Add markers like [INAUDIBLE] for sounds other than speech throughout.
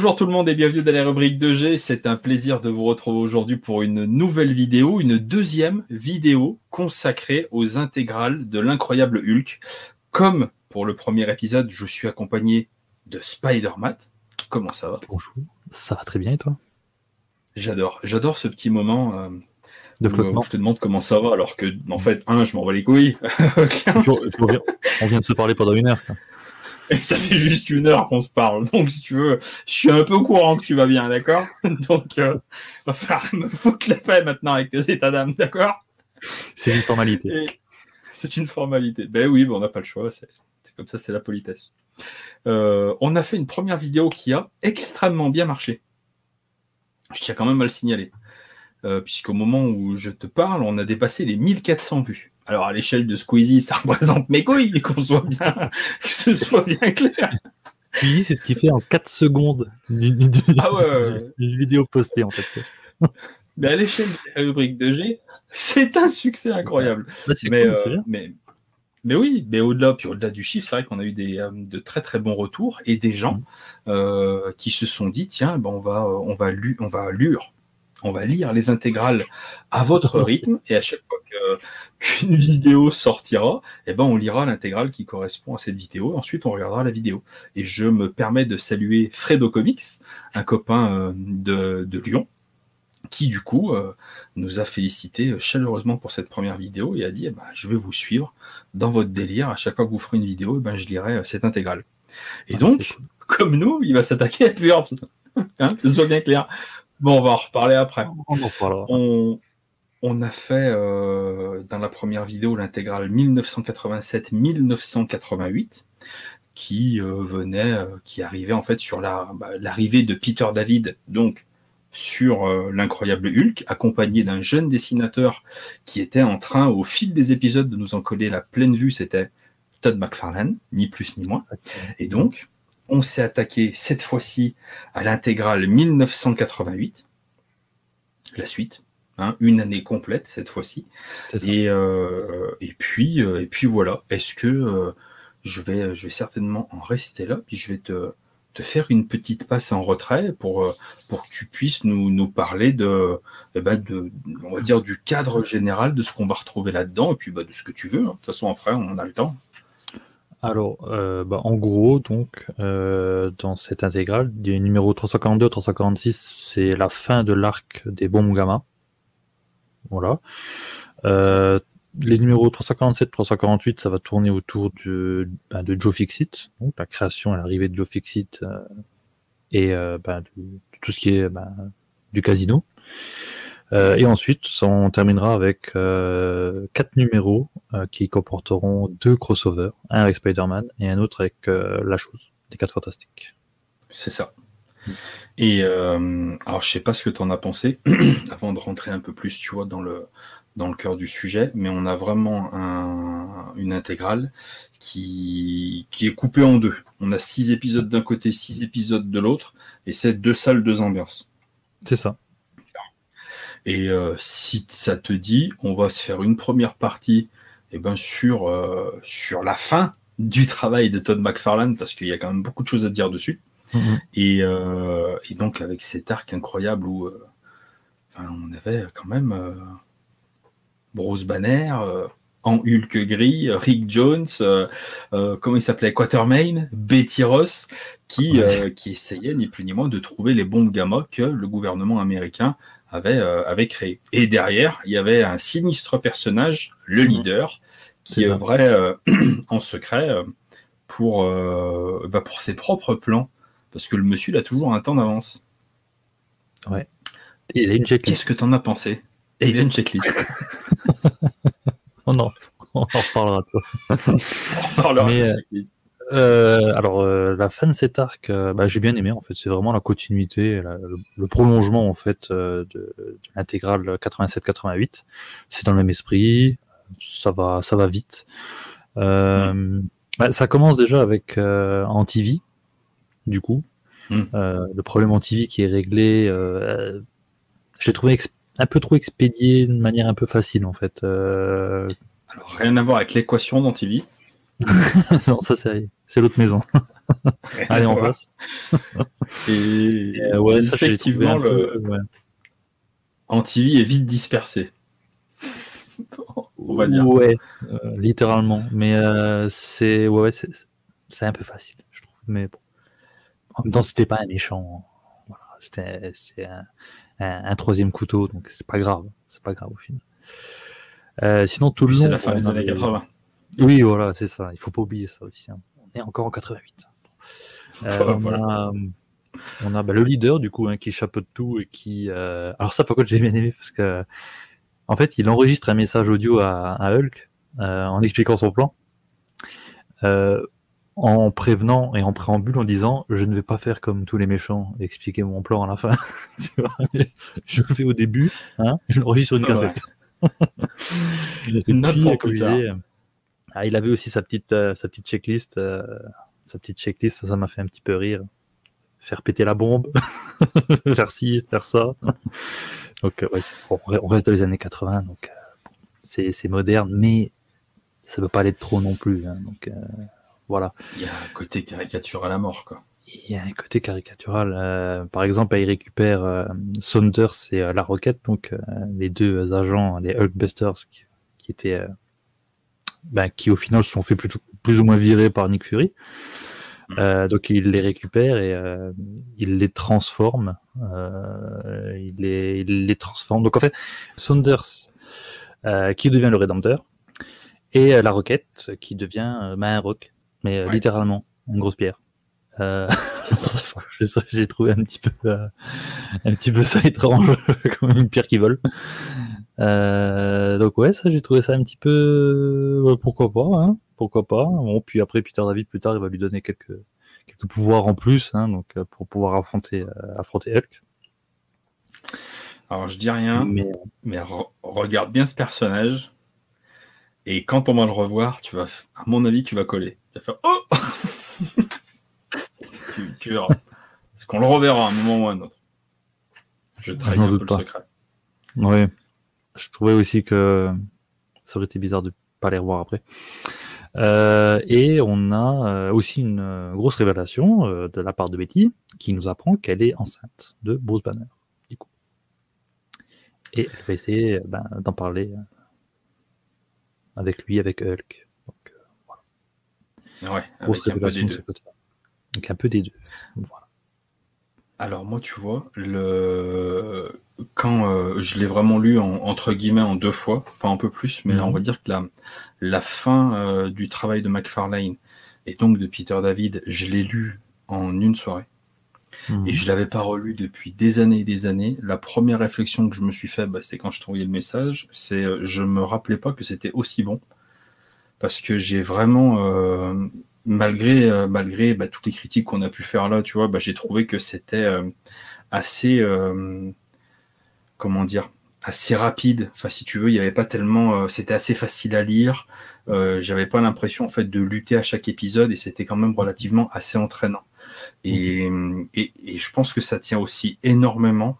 Bonjour tout le monde et bienvenue dans la rubrique 2G. C'est un plaisir de vous retrouver aujourd'hui pour une nouvelle vidéo, une deuxième vidéo consacrée aux intégrales de l'incroyable Hulk. Comme pour le premier épisode, je suis accompagné de Spider-Man. Comment ça va? Bonjour, ça va très bien et toi? J'adore, j'adore ce petit moment euh, de où, je te demande comment ça va alors que en fait, un, je m'en bats les couilles. [LAUGHS] on vient de se parler pendant une heure. Et ça fait juste une heure qu'on se parle. Donc, si tu veux, je suis un peu au courant que tu vas bien, d'accord? Donc, euh, va falloir me foutre la paix maintenant avec tes états d'âme, d'accord? C'est une formalité. C'est une formalité. Ben oui, ben on n'a pas le choix. C'est comme ça, c'est la politesse. Euh, on a fait une première vidéo qui a extrêmement bien marché. Je tiens quand même à le signaler. Euh, puisqu'au moment où je te parle, on a dépassé les 1400 vues. Alors à l'échelle de Squeezie, ça [LAUGHS] représente mes couilles, qu'on soit bien, [LAUGHS] que ce soit bien clair. Squeezie, c'est ce qu'il fait en 4 secondes d'une ah ouais, vidéo postée en fait. Mais à l'échelle de la rubrique de G, c'est un succès incroyable. Mais, euh, mais, mais, oui, mais au-delà, puis au-delà du chiffre, c'est vrai qu'on a eu des, euh, de très très bons retours et des gens mm. euh, qui se sont dit tiens, ben on va on va on va lire, on va lire les intégrales à votre [LAUGHS] rythme et à chaque fois [LAUGHS] qu'une vidéo sortira, eh ben on lira l'intégrale qui correspond à cette vidéo. Ensuite, on regardera la vidéo. Et je me permets de saluer Fredo Comics, un copain euh, de, Lyon, qui du coup euh, nous a félicité chaleureusement pour cette première vidéo et a dit eh ben, je vais vous suivre dans votre délire. À chaque fois que vous ferez une vidéo, eh ben, je lirai euh, cette intégrale. Et ah, donc, comme nous, il va s'attaquer à plusieurs. [LAUGHS] hein, que ce soit bien clair. Bon, on va en reparler après. On. On, a fait euh, dans la première vidéo l'intégrale 1987-1988 qui euh, venait, euh, qui arrivait en fait sur bah, l'arrivée de Peter David, donc sur l'incroyable Hulk, accompagné d'un jeune dessinateur qui était en train, au fil des épisodes, de nous en coller la pleine vue. C'était Todd McFarlane, ni plus ni moins. Et donc, on s'est attaqué cette fois-ci à l'intégrale 1988, la suite, Hein, une année complète cette fois-ci. Et, euh, et, puis, euh, et puis voilà. Est-ce que euh, je, vais, je vais certainement en rester là, puis je vais te, te faire une petite passe en retrait pour, pour que tu puisses nous, nous parler de, eh ben de, on va dire, du cadre général de ce qu'on va retrouver là-dedans, et puis bah, de ce que tu veux. Hein. De toute façon, après, on a le temps. Alors, bah, en gros, donc, dans cette intégrale, du numéro 342-346, c'est la fin de l'arc des bombes gamma. Voilà. Euh, les numéros 347, 348, ça va tourner autour de, ben, de Joe Fixit, donc la création et l'arrivée de Joe Fixit euh, et euh, ben, tout ce qui est ben, du casino. et ensuite, on terminera avec quatre numéros qui comporteront deux crossovers, un avec Spider-Man et un autre avec La Chose, des quatre fantastiques. C'est ça. Et euh, alors, je sais pas ce que tu en as pensé, [CLEARS THROAT] avant de rentrer un peu plus, tu vois, dans le, dans le cœur du sujet, mais on a vraiment un, une intégrale qui, qui est coupée en deux. On a six épisodes d'un côté, six épisodes de l'autre, et c'est deux salles, deux ambiances. C'est ça. Et euh, si ça te dit, on va se faire une première partie et eh ben, sur, euh, sur la fin du travail de Todd McFarlane, parce qu'il y a quand même beaucoup de choses à dire dessus. Mhm. Euh, et, donc avec cet arc incroyable où euh, on avait quand même euh, Bruce Banner en Hulk gris, Rick Jones, comment il s'appelait, Quatermain, Betty Ross, qui, qui essayait ni plus ni moins de trouver les bombes gamma que le gouvernement américain avait, avait créé. Et derrière, il y avait un sinistre personnage, le mhm. leader, qui œuvrait [CLEARS THROAT] en secret pour, bah pour ses propres plans parce que le monsieur, il a toujours un temps d'avance. Ouais. Et il a une checklist. Qu'est-ce que t'en as pensé? Et il a une checklist. [LAUGHS] oh non, on en reparlera de ça. [LAUGHS] on reparlera Mais, de euh, euh, alors, euh, la fin de cet arc, bah, j'ai bien aimé en fait. C'est vraiment la continuité, le, prolongement en fait de, de l'intégrale 87-88. C'est dans le même esprit, ça va, ça va vite. Mm. Bah, ça commence déjà avec Antivie, du coup. Hmm. Euh, le problème anti qui est réglé, euh, je l'ai trouvé un peu trop expédié de manière un peu facile en fait. Euh. Alors rien à voir avec l'équation d'antivie. [LAUGHS] non, ça c'est l'autre maison. Allez, en face. Et, ouais, effectivement, le Antivie est vite dispersé. On va dire. Ouais, euh, littéralement. Mais euh, c'est ouais, c'est un peu facile, je trouve. Mais bon. En même temps, c'était pas un méchant. Voilà, c'était un, un, troisième couteau, donc c'est pas grave. C'est pas grave au final. Euh, sinon, tout le long. C'est la fin des années 80. Oui, voilà, c'est ça. Il faut pas oublier ça aussi. Hein. On est encore en 88. Euh, [LAUGHS] on a, bah, le leader du coup hein, qui chapeaute tout et qui. Euh, alors ça, par contre, j'ai bien aimé parce que en fait, il enregistre un message audio à, Hulk en expliquant son plan, en prévenant et en préambule en disant je ne vais pas faire comme tous les méchants, expliquer mon plan à la fin. [LAUGHS] je le fais au début, hein, je l'enregistre sur une cassette. Ah, il avait aussi sa petite, euh, sa petite checklist. Euh, sa petite checklist, ça m'a fait un petit peu rire. Faire péter la bombe, [LAUGHS] faire ci, faire ça. [LAUGHS] donc, euh, on reste dans les années 80, donc c'est moderne, mais ça ne peut pas aller trop non plus. Hein, donc, voilà. Il y a un côté caricatural à mort, quoi. Il y a un côté caricatural. par exemple, il récupère Saunders et La Roquette, donc les deux agents, les Hulkbusters, qui, qui étaient bah, qui au final se sont fait plus ou moins virer par Nick Fury. Mm. Euh, donc il les récupère et euh, il les transforme. Euh, il, les, il les transforme. Donc en fait, Saunders qui devient le Rédempteur et la Roquette qui devient bah, un mais littéralement une grosse pierre. [LAUGHS] j'ai trouvé un petit peu un petit peu ça étrange [LAUGHS] comme une pierre qui vole euh, donc ouais, ça j'ai trouvé ça un petit peu euh, pourquoi pas, hein, pourquoi pas. Bon, puis après Peter David plus tard il va lui donner quelques quelques pouvoirs en plus, hein, donc euh, pour pouvoir affronter affronter Hulk. Alors je dis rien, mais, mais regarde bien ce personnage et quand on va le revoir, tu vas, à mon avis, tu vas coller. Tu vas faire oh [LAUGHS] tu, verras. Parce qu'on le reverra à un moment ou à un autre. Je trahis un peu le secret. Oui je trouvais aussi que ça aurait été bizarre de pas les revoir après. Euh, et on a euh, aussi une euh, grosse révélation de la part de Betty qui nous apprend qu'elle est enceinte de Bruce Banner. Du coup. Et elle va essayer ben, d'en parler avec lui, avec Hulk. Donc, voilà. Ouais, grosse révélation de ce côté Donc un peu des deux. Voilà. Alors moi, tu vois, le quand euh, je l'ai vraiment lu entre guillemets en deux fois, enfin un peu plus, mais mhm. on va dire que la, la fin euh, du travail de McFarlane et donc de Peter David, je l'ai lu en une soirée. Mhm. Et je l'avais pas relu depuis des années et des années. La première réflexion que je me suis fait, bah, c'est quand je t'ai le message, c'est euh, je me rappelais pas que c'était aussi bon parce que j'ai vraiment malgré, euh, malgré bah, toutes les critiques qu'on a pu faire là, tu vois, bah, j'ai trouvé que c'était euh, assez, euh, comment dire, assez rapide. Enfin, si tu veux, il n'y avait pas tellement, c'était assez facile à lire. J'avais pas l'impression en fait de lutter à chaque épisode et c'était quand même relativement assez entraînant. Et, et, et, je pense que ça tient aussi énormément,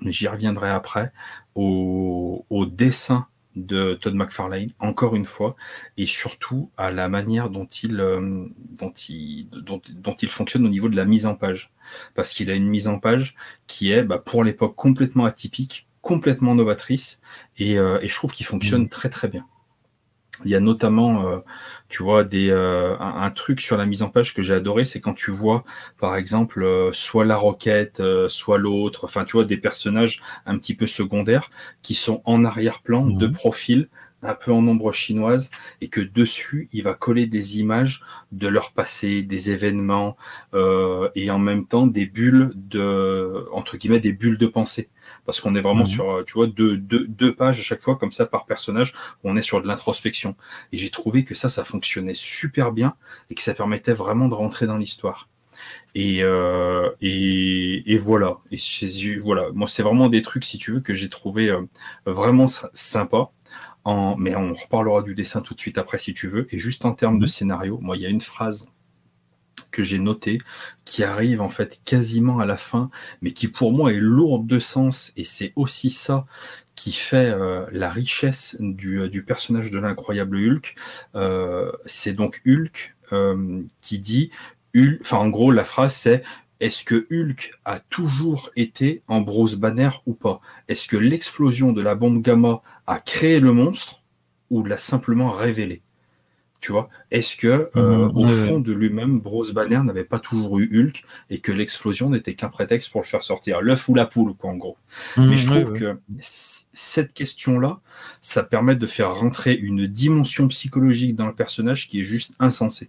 mais j'y reviendrai après, au, au dessin de Todd McFarlane, encore une fois, et surtout à la manière dont il, euh, dont il, dont, il fonctionne au niveau de la mise en page. Parce qu'il a une mise en page qui est, bah, pour l'époque, complètement atypique, complètement novatrice, et, euh, et je trouve qu'il fonctionne mmh. très très bien. Il y a notamment, euh, tu vois, des, euh, un, truc sur la mise en page que j'ai adoré, c'est quand tu vois, par exemple, euh, soit la roquette, soit l'autre, enfin, tu vois, des personnages un petit peu secondaires qui sont en arrière-plan, de profil, un peu en ombre chinoise, et que dessus, il va coller des images de leur passé, des événements, et en même temps des bulles de, entre guillemets, des bulles de pensée parce qu'on est vraiment mhm. sur, euh, tu vois, deux, deux, deux, pages à chaque fois comme ça par personnage, où on est sur de l'introspection. Et j'ai trouvé que ça, ça fonctionnait super bien et que ça permettait vraiment de rentrer dans l'histoire. Et, euh, et, et, voilà. Et voilà. Moi, c'est vraiment des trucs, si tu veux, que j'ai trouvé euh, vraiment sympa. En, mais on reparlera du dessin tout de suite après, si tu veux. Et juste en termes de mhm. scénario, moi, il y a une phrase que j'ai noté, qui arrive en fait quasiment à la fin, mais qui pour moi est lourde de sens, et c'est aussi ça qui fait euh, la richesse du, euh, du, personnage de l'incroyable Hulk. Euh, c'est donc Hulk qui dit enfin en gros la phrase c'est est-ce que Hulk a toujours été en Bruce Banner ou pas? Est-ce que l'explosion de la bombe gamma a créé le monstre ou l'a simplement révélé? Tu vois? Est-ce que euh, au fond de lui-même, Bruce Banner n'avait pas toujours eu Hulk et que l'explosion n'était qu'un prétexte pour le faire sortir? L'œuf ou la poule, quoi, en gros. Mmh, Mais je trouve que cette question-là, ça permet de faire rentrer une dimension psychologique dans le personnage qui est juste insensée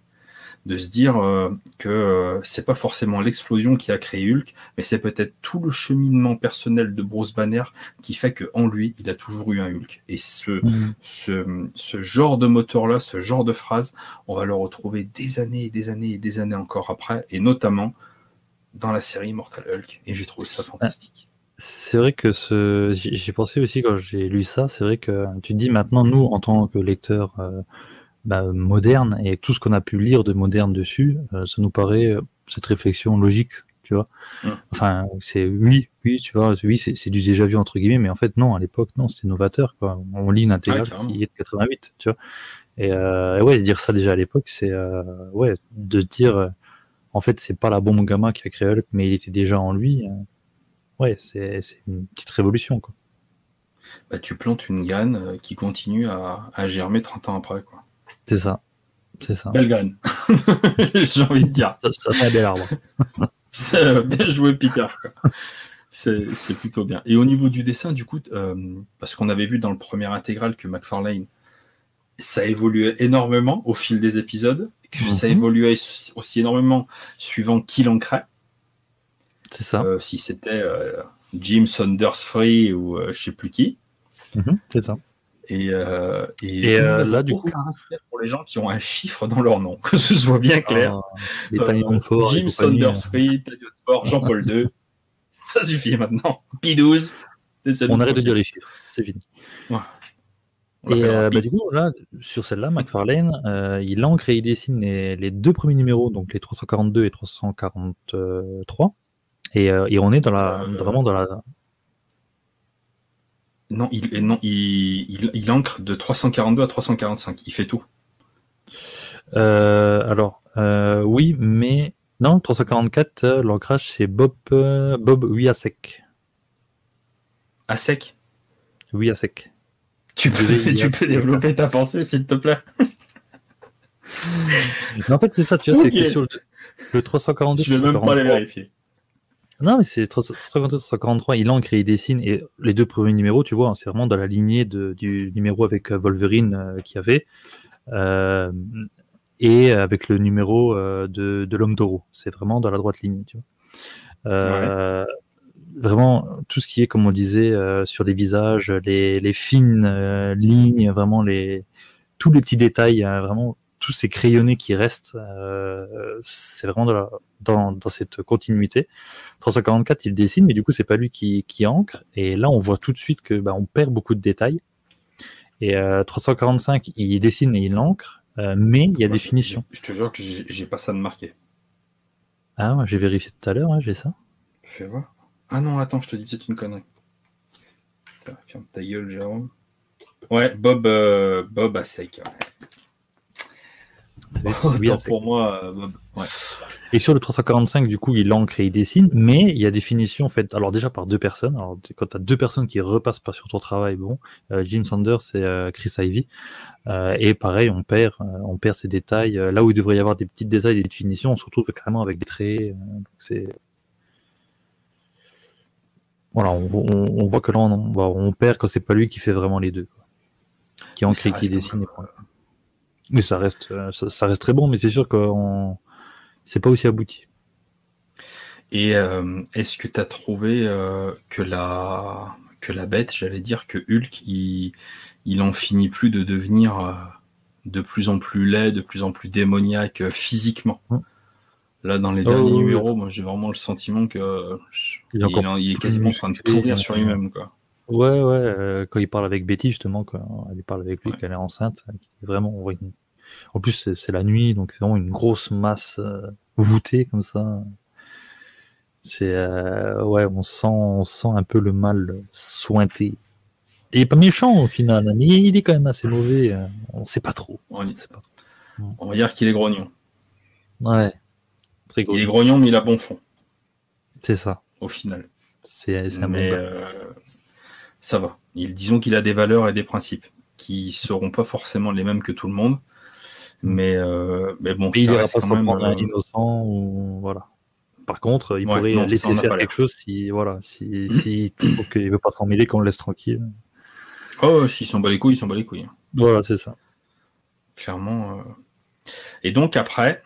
de se dire euh, que euh, c'est pas forcément l'explosion qui a créé Hulk, mais c'est peut-être tout le cheminement personnel de Bruce Banner qui fait que en lui, il a toujours eu un Hulk. Et ce, mm. ce, ce, genre de moteur-là, ce genre de phrase, on va le retrouver des années et des années et des années encore après, et notamment dans la série Mortal Hulk. Et j'ai trouvé ça fantastique. C'est vrai que ce... j'ai pensé aussi quand j'ai lu ça, c'est vrai que tu dis maintenant, nous, en tant que lecteurs, euh, bah, moderne et tout ce qu'on a pu lire de moderne dessus, euh, ça nous paraît euh, cette réflexion logique, tu vois. Enfin, c'est oui, oui, tu vois, oui, c'est du déjà vu entre guillemets, mais en fait non, à l'époque non, c'était novateur quoi. On lit une intégrale qui est de 88, tu vois. Et, euh, et, ouais, se dire ça déjà à l'époque, c'est euh, ouais, de dire en fait c'est pas la bombe gamma qui a créé Hulk, mais il était déjà en lui. ouais, c'est une petite révolution quoi. Bah, tu plantes une graine qui continue à, à germer 30 ans après quoi. C'est ça. C'est ça. Belle graine. [LAUGHS] J'ai envie de dire. Ça, fait un bel arbre. [LAUGHS] c'est euh, bien joué, Peter. C'est plutôt bien. Et au niveau du dessin, du coup, euh, parce qu'on avait vu dans le premier intégral que McFarlane, ça évoluait énormément au fil des épisodes, que ça mhm. évoluait aussi énormément suivant qui l'ancrait. C'est ça. Euh, si c'était Jim Saunders Free ou je sais plus qui. Mhm, c'est ça. Et, euh, et, euh, là, du coup, respect pour les gens qui ont un chiffre dans leur nom, [LAUGHS] que ce soit bien clair. Ah, les euh, Ford, Jim Saunders Free, Ford, Jean-Paul [LAUGHS] II. Ça suffit maintenant. P12. On arrête de dire les chiffres, c'est fini. Et euh, bah, du coup, là, sur celle-là, McFarlane, il ancre et il dessine les, les, deux premiers numéros, donc les 342 et 343. Et, et on est dans la, vraiment dans la, non, il, non il, il, ancre de 342 à 345. Il fait tout. Euh, alors, euh, oui, mais non, 344, euh, l'ancrage, c'est Bob, Bob oui à sec. À sec Oui, à sec. Tu peux, tu peux développer ta pensée, s'il te plaît. en fait, c'est ça, tu vois, c'est que sur le, le 342. Je vais même pas les vérifier. Non, mais c'est 342, 343, il ancre et il dessine. Et les deux premiers numéros, tu vois, hein, c'est vraiment dans la lignée de, du numéro avec euh, Wolverine euh, qu'il y avait. Euh, et avec le numéro euh, de, de l'homme d'oro. C'est vraiment dans la droite ligne, tu vois. Euh, Vraiment, tout ce qui est, comme on disait, sur les visages, les, les fines lignes, vraiment les, tous les petits détails, hein, vraiment tous ces crayonnés qui restent, euh, c'est vraiment dans, dans, cette continuité. 344, il dessine, mais du coup, c'est pas lui qui, qui ancre. Et là, on voit tout de suite que bah, on perd beaucoup de détails. Et 345, euh, il dessine et il ancre, euh, mais il y a des finitions. Je te jure que j'ai pas ça de marqué. Ah, j'ai vérifié tout à l'heure, hein, j'ai ça. Fais voir. Ah non, attends, je te dis peut-être une connerie. Ferme ta gueule, Jérôme. Ouais, Bob, Bob à sec. Pour moi. Euh, et sur le 345, du coup, il ancre et il dessine, mais il y a des finitions faites, alors déjà par deux personnes. Alors, quand tu as deux personnes qui repassent pas sur ton travail, bon, euh, Jim Sanders et euh, Chris Ivy. et pareil, on perd, on perd ces détails. là où il devrait y avoir des petits détails, des finitions, on se retrouve carrément avec des traits. c'est voilà, on, voit que là, on, on perd quand c'est pas lui qui fait vraiment les deux. Qui ancre et qui dessine. Mais ça reste, euh, ça, reste très bon, mais c'est sûr que c'est pas aussi abouti. Et euh, est-ce que tu as trouvé euh, que, la, que la bête, j'allais dire que Hulk, il, il en finit plus de devenir de plus en plus laid, de plus en plus démoniaque physiquement? Hum. Là, dans les oh, derniers numéros, moi j'ai vraiment le sentiment que il, est, quasiment en train de pourrir sur lui-même. quoi. Ouais, ouais, euh, quand il parle avec Betty, justement, quand il parle avec lui qu'elle est enceinte, vraiment, en plus, c'est la nuit, donc c'est vraiment une grosse masse euh, voûtée comme ça. C'est, euh, ouais, on sent, on sent un peu le mal sointé. il est pas méchant au final, mais il est quand même assez mauvais. on sait pas trop. On, sait pas trop. on va dire qu'il est grognon. Ouais. Très Il est grognon, mais il a bon fond. C'est ça. Au final. C'est un mais euh, ça va. Il, disons qu'il a des valeurs et des principes qui seront pas forcément les mêmes que tout le monde. Mais, euh, mais bon, il ira pas quand même un innocent ou voilà. Par contre, il pourrait laisser faire quelque chose si voilà, si, [CLEARS THROAT] si trouve qu'il veut pas s'en mêler, qu'on le laisse tranquille. Oh, s'il s'en bat les couilles, il s'en bat les couilles. Voilà, c'est ça. Clairement. Et donc après,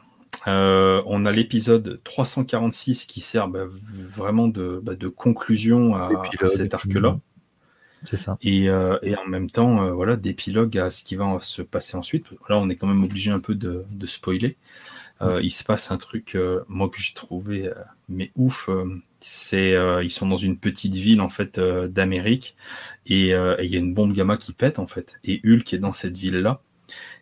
euh, on a l'épisode 346 qui sert bah, vraiment de, bah, de conclusion à, cet arc-là. C'est ça. Et, euh, et, en même temps, euh, voilà, d'épilogue à ce qui va se passer ensuite. Là, on est quand même obligé un peu de, de spoiler. il se passe un truc, moi que j'ai trouvé mais ouf. c'est ils sont dans une petite ville en fait d'Amérique et il y a une bombe gamma qui pète en fait. Et Hulk est dans cette ville là.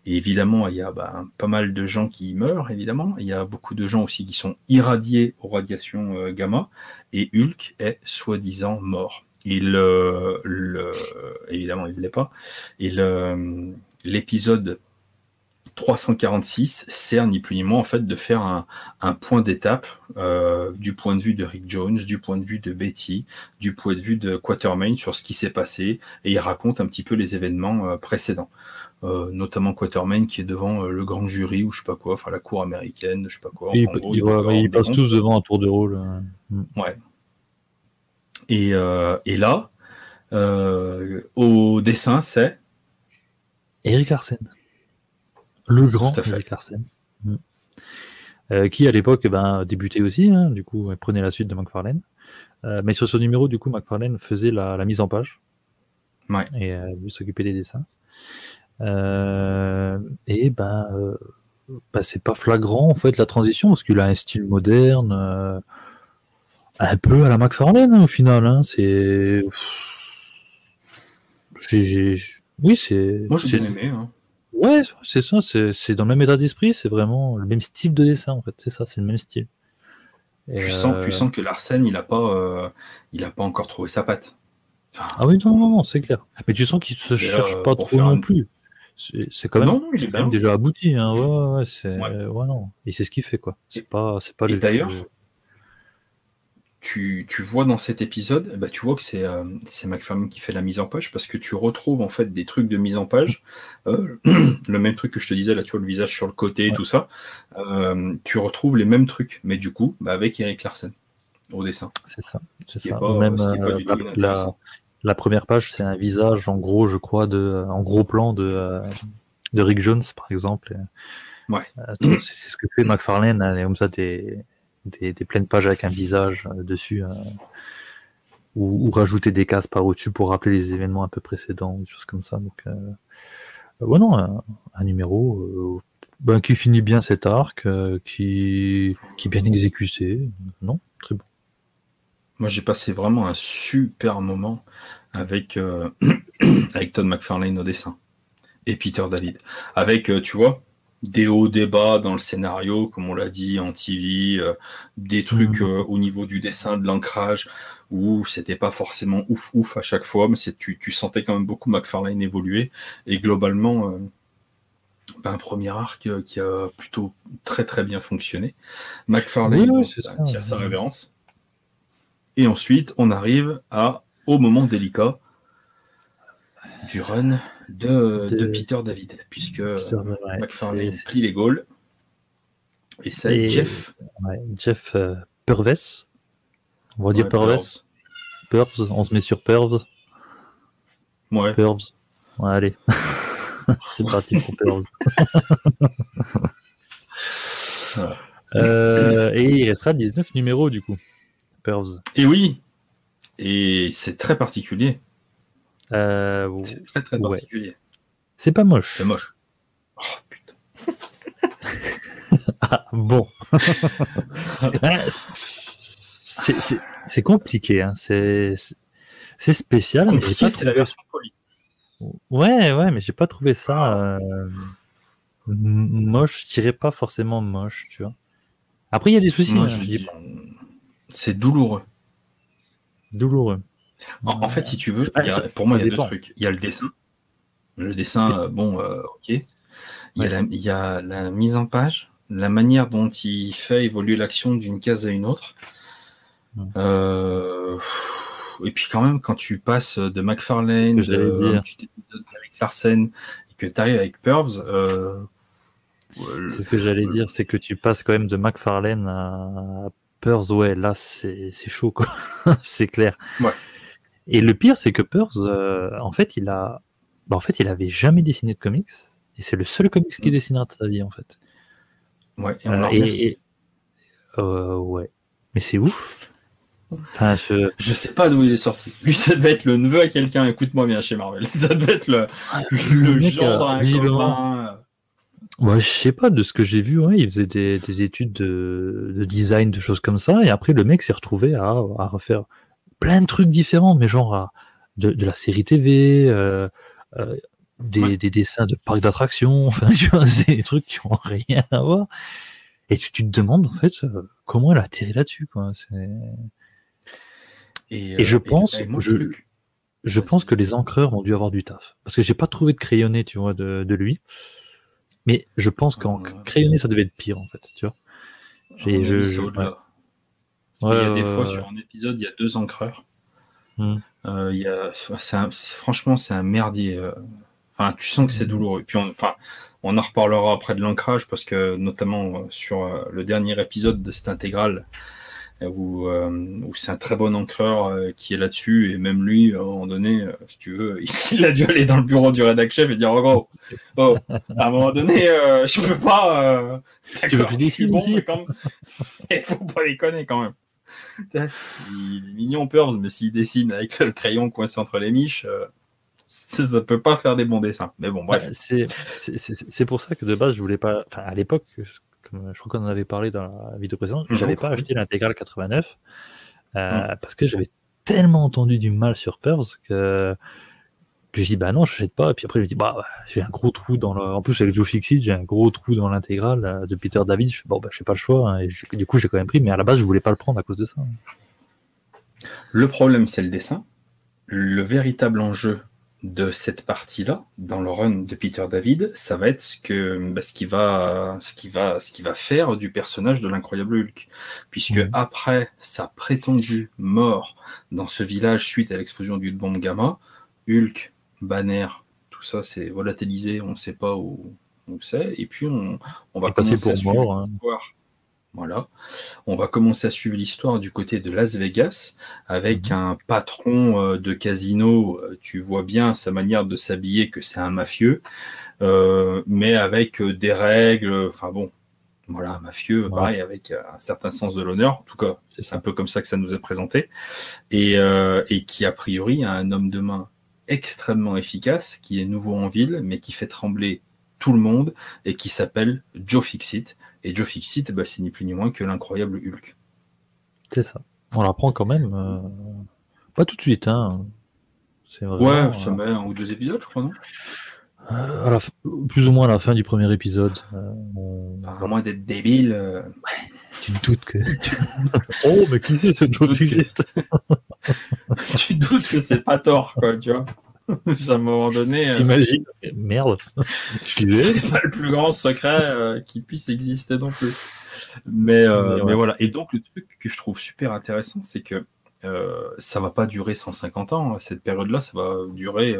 Et évidemment, il y a bah, pas mal de gens qui meurent, évidemment. Il y a beaucoup de gens aussi qui sont irradiés aux radiations euh, gamma. Et Hulk est soi-disant mort. Il, euh, le, évidemment, il ne l'est pas. Et l'épisode 346 sert ni plus ni moins en fait de faire un, point d'étape euh, du point de vue de Rick Jones, du point de vue de Betty, du point de vue de Quatermain sur ce qui s'est passé et il raconte un petit peu les événements précédents. Euh, notamment Quatermain qui est devant euh, le grand jury ou je sais pas quoi, enfin la cour américaine, je sais pas quoi. ils passent tous devant un tour de rôle. Euh. Ouais. Et, et là, au dessin, c'est Eric Larsen. Le grand Eric Larsen. Mm. qui à l'époque ben, débutait aussi, hein, du coup, prenait la suite de McFarlane. mais sur ce numéro, du coup, McFarlane faisait la, mise en page. Ouais. Et s'occupait des dessins. Euh, et ben, euh, ben, c'est pas flagrant en fait la transition parce qu'il a un style moderne, euh, un peu à la McFarlane hein, au final. Hein, c'est, oui c'est. Moi j'ai bien aimé. Hein. Ouais, c'est ça, c'est dans le même état d'esprit, c'est vraiment le même style de dessin en fait, c'est ça, c'est le même style. tu, sens, que Larsen, il a pas, il a pas encore trouvé sa patte. ah oui, non, non, non c'est clair. Mais tu sens qu'il se cherche pas trop non plus. C'est quand même, non, quand même déjà abouti. Hein. Ouais, ouais, c'est ouais. non. Et c'est ce qu'il fait quoi. C'est pas, c'est pas. Et d'ailleurs, tu, tu, vois dans cet épisode, bah, tu vois que c'est euh, McFarlane qui fait la mise en page parce que tu retrouves en fait des trucs de mise en page, euh, [CLEARS THROAT] le même truc que je te disais là, tu vois le visage sur le côté, et tout ça. Euh, tu retrouves les mêmes trucs, mais du coup, bah, avec Eric Larsen au dessin. C'est ça. C'est ça. même euh, la, la première page, c'est un visage, en gros, je crois, de, en gros plan de, de Rick Jones, par exemple. Ouais. [CLEARS THROAT] C'est ce que fait McFarlane, hein, comme ça, des, pleines pages avec un visage euh, dessus, ou, rajouter des cases par au-dessus pour rappeler les événements un peu précédents, des choses comme ça. Donc, ouais, non, un, numéro ben, qui finit bien cet arc, qui, qui est bien exécuté. Non, très bon. Moi, j'ai passé vraiment un super moment avec, euh, [CLEARS THROAT] avec Todd McFarlane au dessin et Peter David. Avec, euh, tu vois, des hauts, des bas dans le scénario, comme on l'a dit en TV, euh, des trucs mhm. au niveau du dessin, de l'ancrage, où c'était pas forcément ouf ouf à chaque fois, mais tu, tu sentais quand même beaucoup McFarlane évoluer. Et globalement, ben, un premier arc qui a plutôt très très bien fonctionné. McFarlane ben, tire sa révérence. Et ensuite, on arrive à, au moment délicat du run de, Peter David, puisque McFarlane plie les Gaules. Et c'est Jeff. Jeff euh, Purves. On va dire Purves. Purves, on se met sur Purves. Ouais. Purves. Ouais, allez. [LAUGHS] c'est parti pour Purves. [LAUGHS] Euh, et il restera 19 numéros du coup. Et oui, et c'est très particulier. Euh, c'est très très particulier. C'est pas moche. C'est moche. Oh putain. [LAUGHS] ah, bon. [LAUGHS] c'est compliqué, hein. c'est spécial. c'est la version polie. Ouais, ouais, mais j'ai pas trouvé ça euh, moche. Je dirais pas forcément moche, tu vois. Après, il y a des soucis. Hein, c'est douloureux. Douloureux. En, fait, si tu veux, pour moi, il y a deux trucs. Il y a le dessin. Le dessin, euh, bon, euh, ok. Il, y a la, mise en page la manière dont il fait évoluer l'action d'une case à une autre. Euh, et puis quand même, quand tu passes de McFarlane, de, Larsen, et que tu arrives avec Purves, euh, c'est ce que j'allais dire, c'est que tu passes quand même de McFarlane à Purves, ouais, là c'est chaud, quoi. [LAUGHS] c'est clair. Et le pire, c'est que Purves, euh, en fait, il a, bah, en fait, il avait jamais dessiné de comics, et c'est le seul comics qu'il mm. dessinera de sa vie, en fait. Ouais, et, euh, ouais. Mais c'est ouf. Enfin, je... je sais pas d'où il est sorti. Lui, ça devait être le neveu à quelqu'un, écoute-moi bien chez Marvel. [LAUGHS] Ça devait être le, le, genre d'un Ouais, je sais pas, de ce que j'ai vu, ouais, il faisait des, des études de, de, design, de choses comme ça, et après le mec s'est retrouvé à, à, refaire plein de trucs différents, mais genre à, de, de, la série TV, euh, euh, des, des, dessins de parcs d'attractions, [LAUGHS] enfin, tu vois, des trucs qui ont rien à voir. Et tu, tu te demandes, en fait, euh, comment elle a atterri là-dessus, quoi. Et, et, je pense, je, je pense que les encreurs ont dû avoir du taf. Parce que j'ai pas trouvé de crayonné, tu vois, de, de lui. Mais je pense qu'en crayonné, ça devait être pire, en fait, tu vois. J'ai, je, il y a des fois, sur un épisode, il y a deux encreurs. Hmm. Euh, il y a, franchement, c'est un merdier. Euh. Enfin, tu sens que c'est hmm. douloureux. Puis, on, enfin, on en reparlera après de l'ancrage parce que, notamment euh, sur le dernier épisode de cette intégrale, où, où c'est un très bon encreur qui est là-dessus, et même lui, à un moment donné, si tu veux, [LAUGHS] il a dû aller dans le bureau du rédac chef et dire oh, gros, oh, à un moment donné, je peux pas. tu veux que je dessine bon, [LAUGHS] Il faut pas déconner quand même il est mignon Pearls, mais s'il dessine avec le crayon coincé entre les miches, euh, ça ne peut pas faire des bons dessins. Mais bon, bref. c'est pour ça que de base, je voulais pas. Enfin, à l'époque, comme je crois qu'on en avait parlé dans la vidéo précédente, je n'avais pas acheté l'intégrale 89 euh, mm. parce que j'avais tellement entendu du mal sur Pearls que je dis bah non, je n'achète pas. Et puis après je dis bah j'ai un gros trou dans le. En plus avec Joe Fixit, j'ai un gros trou dans l'intégrale euh, de Peter David. Je fais bon bah j'ai pas le choix. Hein. Et du coup j'ai quand même pris, mais à la base je voulais pas le prendre à cause de ça. Le problème c'est le dessin. Le véritable enjeu de cette partie-là, dans le run de Peter David, ça va être ce que bah, ce qui va ce qui va ce qui va faire du personnage de l'incroyable Hulk, puisque après sa prétendue mort dans ce village suite à l'explosion d'une bombe gamma, Hulk Banner, tout ça c'est volatilisé, on ne sait pas où, c'est, et puis on, va commencer à suivre hein. l'histoire. Voilà, on va commencer à suivre l'histoire du côté de Las Vegas avec mhm. un patron euh, de casino. Euh, tu vois bien sa manière de s'habiller que c'est un mafieux, euh, mais avec des règles. Enfin bon, voilà, un mafieux, pareil, avec un certain sens de l'honneur. En tout cas, c'est un peu comme ça que ça nous est présenté, et, et qui a priori a un homme de main extrêmement efficace, qui est nouveau en ville, mais qui fait trembler tout le monde et qui s'appelle Joe Fixit. Et Joe Fixit, bah, c'est ni plus ni moins que l'incroyable Hulk. C'est ça. On l'apprend quand même. Euh, pas tout de suite. Hein. ouais, ça euh, met un ou deux épisodes, je crois, non? Euh, Plus ou moins à la fin du premier épisode. À moins d'être débile. tu doutes que. [LAUGHS] oh, mais qui c'est ce Joe Fixit tu [LAUGHS] doutes que c'est pas tort, quoi, tu vois. [LAUGHS] à un moment donné. Euh, T'imagines Merde. Je disais. C'est pas le plus grand secret euh, qui puisse exister non plus. Mais, euh, mais, voilà. Et donc, le truc que je trouve super intéressant, c'est que ça va pas durer 150 ans. Cette période-là, ça va durer,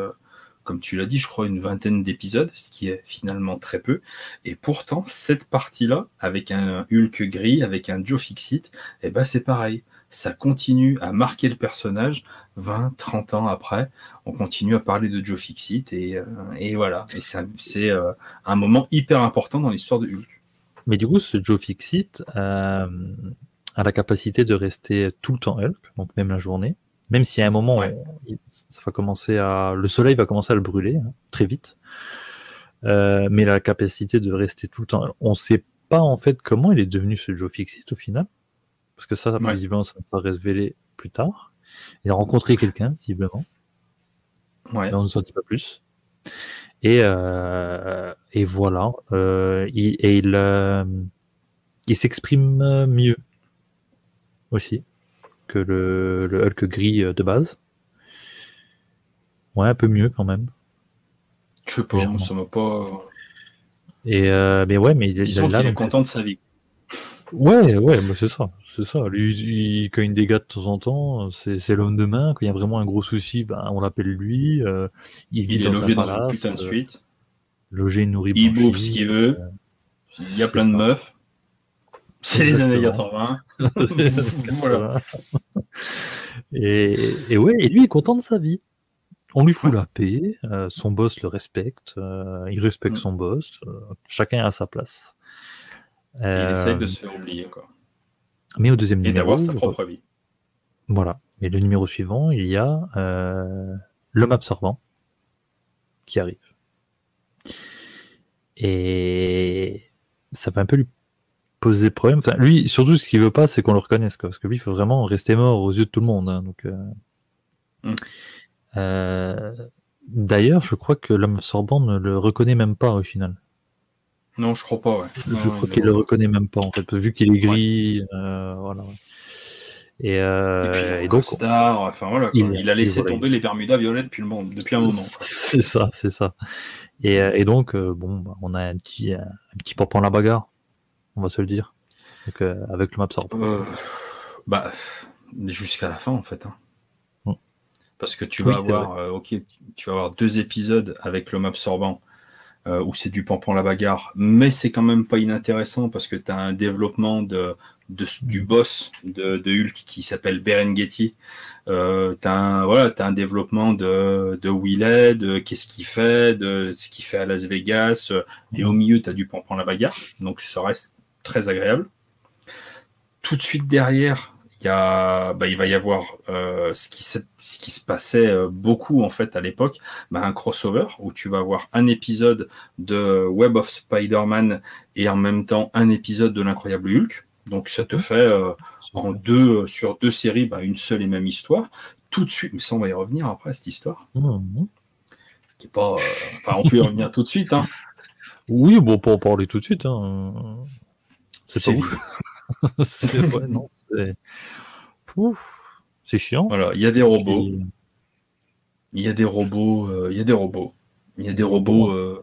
comme tu l'as dit, je crois, une vingtaine d'épisodes, ce qui est finalement très peu. Et pourtant, cette partie-là, avec un Hulk gris, avec un Joe Fixit, eh ben, c'est pareil ça continue à marquer le personnage 20, 30 ans après. On continue à parler de Joe Fixit et, euh, voilà. Et c'est euh, un moment hyper important dans l'histoire de Hulk. Mais du coup, ce Joe Fixit euh, a la capacité de rester tout le temps Hulk, donc même la journée. Même si à un moment, ça va commencer à, le soleil va commencer à le brûler hein, très vite. mais la capacité de rester tout le temps, on ne sait pas en fait comment il est devenu ce Joe Fixit au final. Parce que ça, ouais. visiblement, ça va révéler plus tard. Il a rencontré quelqu'un, visiblement. Ouais. on ne sait pas plus. Et, euh, et voilà. Euh, il, et il, euh, il s'exprime mieux aussi que le, le Hulk gris de base. Ouais, un peu mieux quand même. Je sais pas, ça m'a pas. Et euh, mais ouais, mais il, il, là, est content de sa vie. Ouais, ouais, mais c'est ça, c'est ça. Lui, il cogne des gars de temps en temps. C'est l'homme de main. Quand il y a vraiment un gros souci, ben, on l'appelle lui. Euh, il vit il dans est logé sa dans une palace, putain de euh, suite. logé, nourri, Il bouffe ce qu'il veut. euh, Il y a plein de meufs. C'est les années Exactement. 80. [LAUGHS] C'est ça, [LAUGHS] Voilà. et, et ouais, et lui est content de sa vie. On lui fout Ouais. la paix, euh, son boss le respecte, euh, il respecte Mm. son boss, euh, chacun a sa place. Il essaye de se faire oublier, quoi. Mais au deuxième Et numéro, d'avoir sa propre vie. voilà. Et le numéro suivant, il y a l'homme absorbant qui arrive. Et ça va un peu lui poser problème. Enfin, lui, surtout, ce qu'il veut pas, c'est qu'on le reconnaisse, quoi. Parce que lui, il faut vraiment rester mort aux yeux de tout le monde. hein. donc, euh, Mm. euh, D'ailleurs, je crois que l'homme absorbant ne le reconnaît même pas au final. Non, je crois pas, ouais. je crois il qu'il le- le reconnaît même pas en fait, vu qu'il est gris. euh, voilà. ouais. Et, euh, Et puis, donc, enfin voilà, il- il, a laissé il- tomber les Bermudas violettes depuis, le monde, depuis un moment. [LAUGHS] C'est ça, c'est ça. Et, et donc, euh, bon, bah, on a un petit, un, petit papa en la bagarre, on va se le dire. Donc, euh, avec le absorbant. Euh, bah, jusqu'à la fin, en fait. hein. Mm. Parce que tu vas avoir, euh, ok, tu- vas avoir deux épisodes avec l'homme absorbant euh, où c'est du pampan la bagarre, mais c'est quand même pas inintéressant parce que tu as un développement de, de- du boss de, de Hulk qui s'appelle Berengetti. Euh, tu as, un, voilà, t'as un développement de, de Willet, de qu'est-ce qu'il fait, de ce qu'il fait à Las Vegas, et au milieu, tu as du pampan la bagarre, donc ça reste très agréable. Tout de suite derrière, il, y a, bah, il va y avoir euh, ce, qui, se- ce qui se passait euh, beaucoup en fait à l'époque, bah, un crossover où tu vas avoir un épisode de Web of Spider-Man et en même temps un épisode de l'incroyable Hulk. Donc ça te fait euh, en deux sur deux séries bah, une seule et même histoire. Tout de suite, mais ça on va y revenir après cette histoire, Mhm. qui est pas, euh, enfin on peut y revenir tout de suite. Hein. Oui, bon, pour en parler tout de suite. Hein. C'est pas ouf. [LAUGHS] c'est ouais, [LAUGHS] non, c'est Ouf, c'est chiant. Voilà, il y a des robots, il y a des robots, euh, il y a des robots, il y a des robots. euh,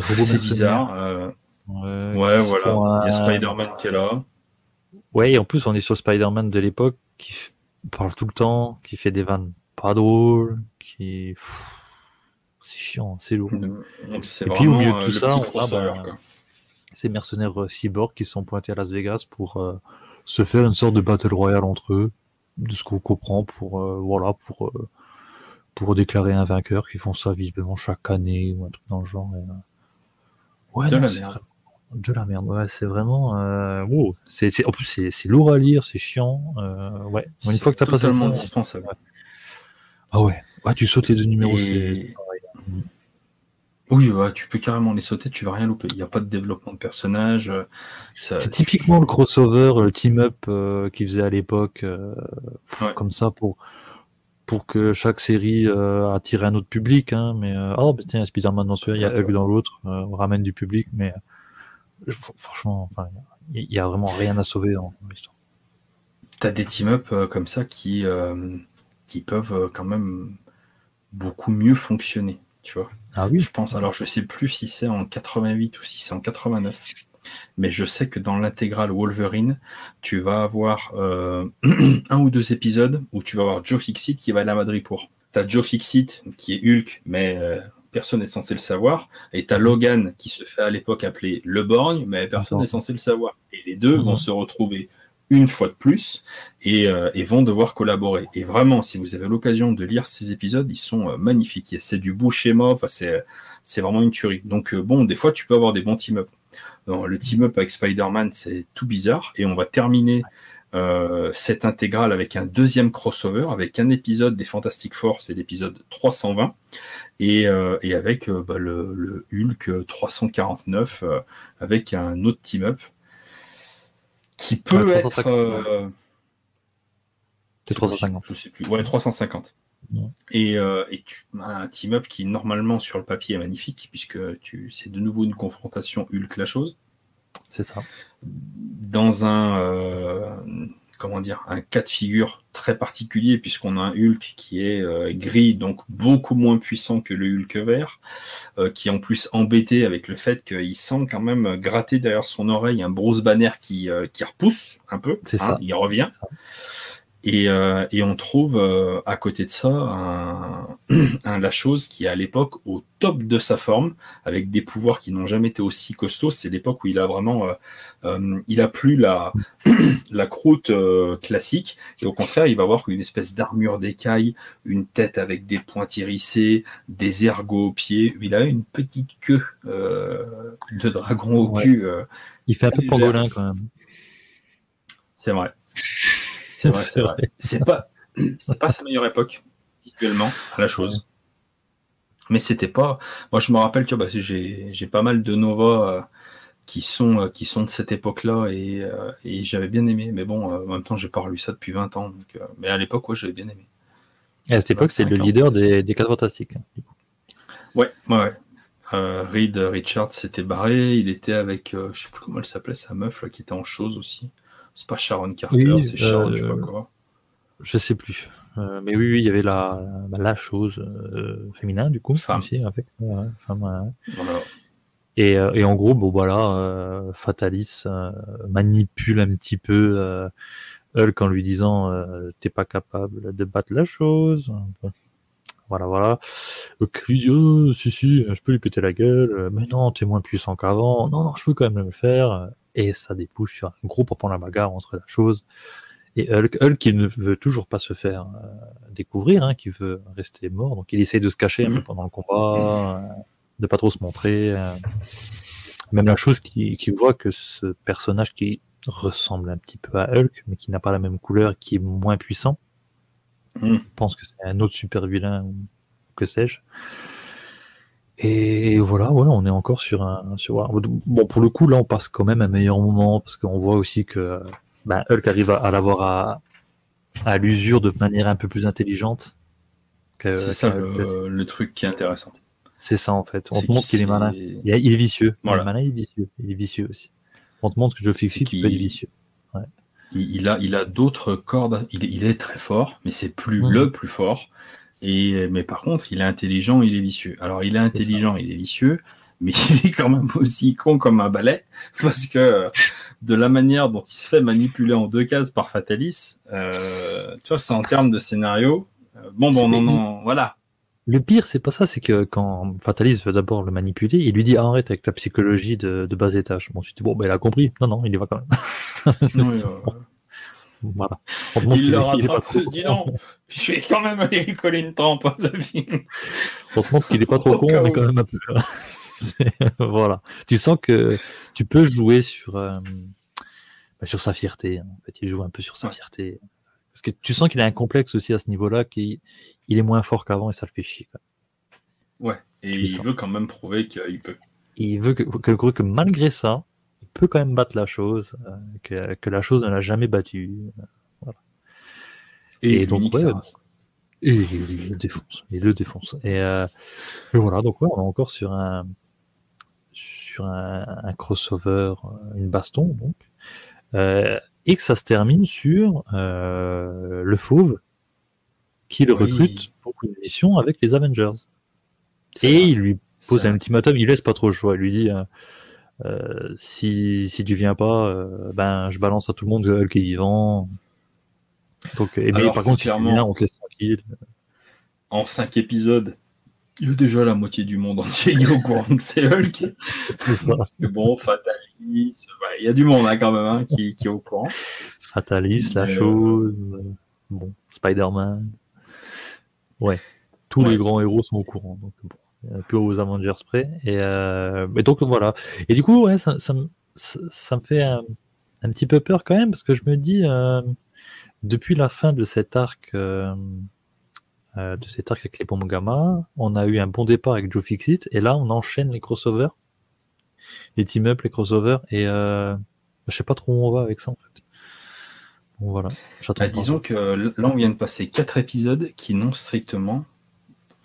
c'est bizarre. euh, Ouais, voilà. Il y a Spider-Man qui est là. Ouais, et en plus, on est sur Spider-Man de l'époque qui parle tout le temps, qui fait des vannes pas drôles, qui. C'est chiant, c'est lourd. Donc c'est Et puis, au milieu de euh, tout le ça, on a, bah. Ces mercenaires euh, cyborgs qui sont pointés à Las Vegas pour euh, se faire une sorte de battle royale entre eux, de ce qu'on comprend, pour, euh, voilà, pour, pour déclarer un vainqueur, qui font ça visiblement chaque année ou un truc dans le genre. et, Ouais, De non, la merde. De la merde, ouais, c'est vraiment. Euh... wow. c'est- En plus, c'est, lourd à lire, c'est chiant. Euh... Ouais, une fois que t'as passé totalement indispensable. Ah ouais, ouais, tu sautes les deux numéros. Et- Oui, ouais, tu peux carrément les sauter, tu vas rien louper. Il n'y a pas de développement de personnage. euh, ça- C'est typiquement le crossover, le team-up euh, qu'ils faisaient à l'époque, euh, Ouais. comme ça pour pour que chaque série euh, attire un autre public. Hein, mais euh, oh, bah, tiens, Spider-Man dans celui-là, il y a dans l'autre, euh, on ramène du public, mais euh, fr- franchement, enfin, il y, a vraiment rien à sauver dans l'histoire. T'as des team-up euh, comme ça qui, euh, qui peuvent euh, quand même beaucoup mieux fonctionner, tu vois. Ah oui, Je pense, alors je sais plus si c'est en 88 ou si c'est en 89, mais je sais que dans l'intégrale Wolverine, tu vas avoir euh, [CLEARS THROAT] un ou deux épisodes où tu vas avoir Joe Fixit qui va aller à Madripour. T'as Joe Fixit qui est Hulk, mais euh, personne n'est censé le savoir, et t'as Logan qui se fait à l'époque appeler Le Borgne, mais personne n'est censé le savoir. Et les deux Mhm. vont se retrouver une fois de plus et, euh, et vont devoir collaborer. Et vraiment, si vous avez l'occasion de lire ces épisodes, ils sont euh, magnifiques. C'est du beau schéma, c'est, vraiment une tuerie. Donc, euh, bon, des fois, tu peux avoir des bons team-up. Le team-up avec Spider-Man, c'est tout bizarre. Et on va terminer cette intégrale avec un deuxième crossover, avec un épisode des Fantastic Four, c'est l'épisode 320, et, et avec bah, le, le Hulk 349, euh, avec un autre team-up qui peut Ouais, être... 350, euh, c'est 350. je sais plus. Ouais, 350. Ouais. Et, euh, et tu as un team-up qui, normalement, sur le papier, est magnifique, puisque tu, c'est de nouveau une confrontation Hulk la chose. C'est ça. Dans un. Comment dire, un cas de figure très particulier puisqu'on a un Hulk qui est euh, gris, donc beaucoup moins puissant que le Hulk vert, euh, qui est en plus embêté avec le fait qu'il sent quand même gratter derrière son oreille un Bruce Banner qui, euh, qui repousse un peu. C'est hein, ça. Il revient. Et, euh, et, on trouve euh, à côté de ça un, [CLEARS THROAT] un La Chose qui est à l'époque au top de sa forme, avec des pouvoirs qui n'ont jamais été aussi costauds. C'est l'époque où il a vraiment, euh, euh il a plus la, [CLEARS THROAT] la croûte euh, classique, et au contraire, il va avoir une espèce d'armure d'écaille, une tête avec des points hérissés, des ergots aux pieds. Il a une petite queue euh, de dragon au Ouais. cul. euh, Il fait un peu pangolin quand même. c'est vrai. C'est vrai, C'est vrai. C'est pas, c'est pas sa meilleure époque, visuellement, à la chose. Mais c'était pas. Moi, je me rappelle que bah, j'ai, j'ai pas mal de Nova euh, qui, sont, euh, qui sont de cette époque-là et, euh, et j'avais bien aimé. Mais bon, en même temps, j'ai pas relu ça depuis 20 ans. donc, mais à l'époque, ouais, j'avais bien aimé. Et à cette époque, c'est le 25 ans. leader des, des 4 fantastiques. hein. Ouais, ouais, ouais. Euh, Reed Richards s'était barré. Il était avec, euh, je sais plus comment elle s'appelait, sa meuf là, qui était en chose aussi. C'est pas Sharon Carter, Oui, c'est Sharon, euh, je sais pas quoi. Je sais plus. Euh, mais oui, oui, il y avait la, bah, la chose euh, féminin, du coup. Femme. Aussi, avec, ouais, femme, ouais. Voilà. Et, euh, et en gros, bon voilà, euh, Fatalis euh, manipule un petit peu euh, Hulk en lui disant euh, t'es pas capable de battre la chose. Voilà, voilà. Hulk lui dit oh, si si, je peux lui péter la gueule. Mais non, t'es moins puissant qu'avant. Non non, je peux quand même le faire. Et ça débouche sur un gros papa la bagarre entre la chose et Hulk. Hulk qui ne veut toujours pas se faire euh, découvrir, hein, qui veut rester mort. Donc il essaye de se cacher un peu pendant le combat, euh, de pas trop se montrer. euh. Même la chose qui, qui voit que ce personnage qui ressemble un petit peu à Hulk, mais qui n'a pas la même couleur, qui est moins puissant, Mm. pense que c'est un autre super vilain ou que sais-je. Et voilà, ouais, on est encore sur un, sur un- bon pour le coup là on passe quand même un meilleur moment parce qu'on voit aussi que ben, Hulk arrive à, à l'avoir à, à l'usure de manière un peu plus intelligente. C'est ça le, le truc qui est intéressant. c'est ça en fait. On te montre qu'il est malin. Il est, il est vicieux. Voilà. Il est malin, il est vicieux. Il est vicieux aussi. On te montre que Joe Fixit, C'est il peut être vicieux. Il, il a, il a d'autres cordes. Il, est- très fort, mais c'est plus le plus fort. Et mais par contre, il est intelligent, il est vicieux. Alors, il est intelligent, il est vicieux, mais [LAUGHS] il est quand même aussi con comme un balai, [LAUGHS] parce que euh, de la manière dont il se fait manipuler en deux cases par Fatalis, euh, tu vois, c'est en termes de scénario. euh, bon, bon, non, non, voilà. Le pire, c'est pas ça, c'est que quand Fatalis veut d'abord le manipuler, il lui dit arrête avec ta psychologie de, de bas étage. Bon, tu te dis, bon, ben, il a compris. Non, non, il y va quand même. [LAUGHS] C'est euh. Voilà. Il le il rattrape, dis non, [LAUGHS] je vais quand même aller lui coller une trempe à ce film. On te montre qu'il est pas [LAUGHS] trop con, mais quand même un peu. [LAUGHS] Voilà. Tu sens que tu peux jouer sur, euh, bah, sur sa fierté. hein. En fait, il joue un peu sur sa Ouais. fierté. Parce que tu sens qu'il a un complexe aussi à ce niveau-là, qu'il il est moins fort qu'avant et ça le fait chier. quoi. Ouais, et Tu il veut quand même prouver qu'il peut. Et il veut que, que, malgré ça, peut quand même battre la chose, euh, que, que la chose ne l'a jamais battu. Et donc, ouais. Et il le défonce. Il le défonce. Et, euh, et voilà, donc ouais, on est encore sur un sur un, un crossover, euh, une baston, donc. Euh, et que ça se termine sur euh, le fauve qui le Oui. recrute pour une mission avec les Avengers. Et vrai. il lui pose un ultimatum, il laisse pas trop le choix. Il lui dit euh, si, si tu viens pas, euh, ben je balance à tout le monde que Hulk est vivant. Donc, et mais par contre, si tu clairement- viens, on te laisse tranquille. en cinq épisodes, il y a déjà la moitié du monde entier qui est au courant que c'est Hulk. [LAUGHS] C'est ça. [LAUGHS] Bon, Fatalis, il y a du monde hein, quand même hein, qui, qui est au courant. Fatalis, la euh, chose, euh, bon, Spider-Man. Ouais, tous Ouais. les grands héros sont au courant. Donc bon, un peu aux Avengers près. Et, euh, et donc voilà. Et du coup, ouais, ça, ça, me- ça, ça me fait un, un petit peu peur quand même parce que je me dis, euh, depuis la fin de cet arc, euh, euh, de cet arc avec les bombes gamma, on a eu un bon départ avec Joe Fixit et là on enchaîne les crossovers, les team-up, les crossovers et euh, je sais pas trop où on va avec ça en fait. Bon voilà. Bah, disons que là, on vient de passer quatre épisodes qui n'ont strictement.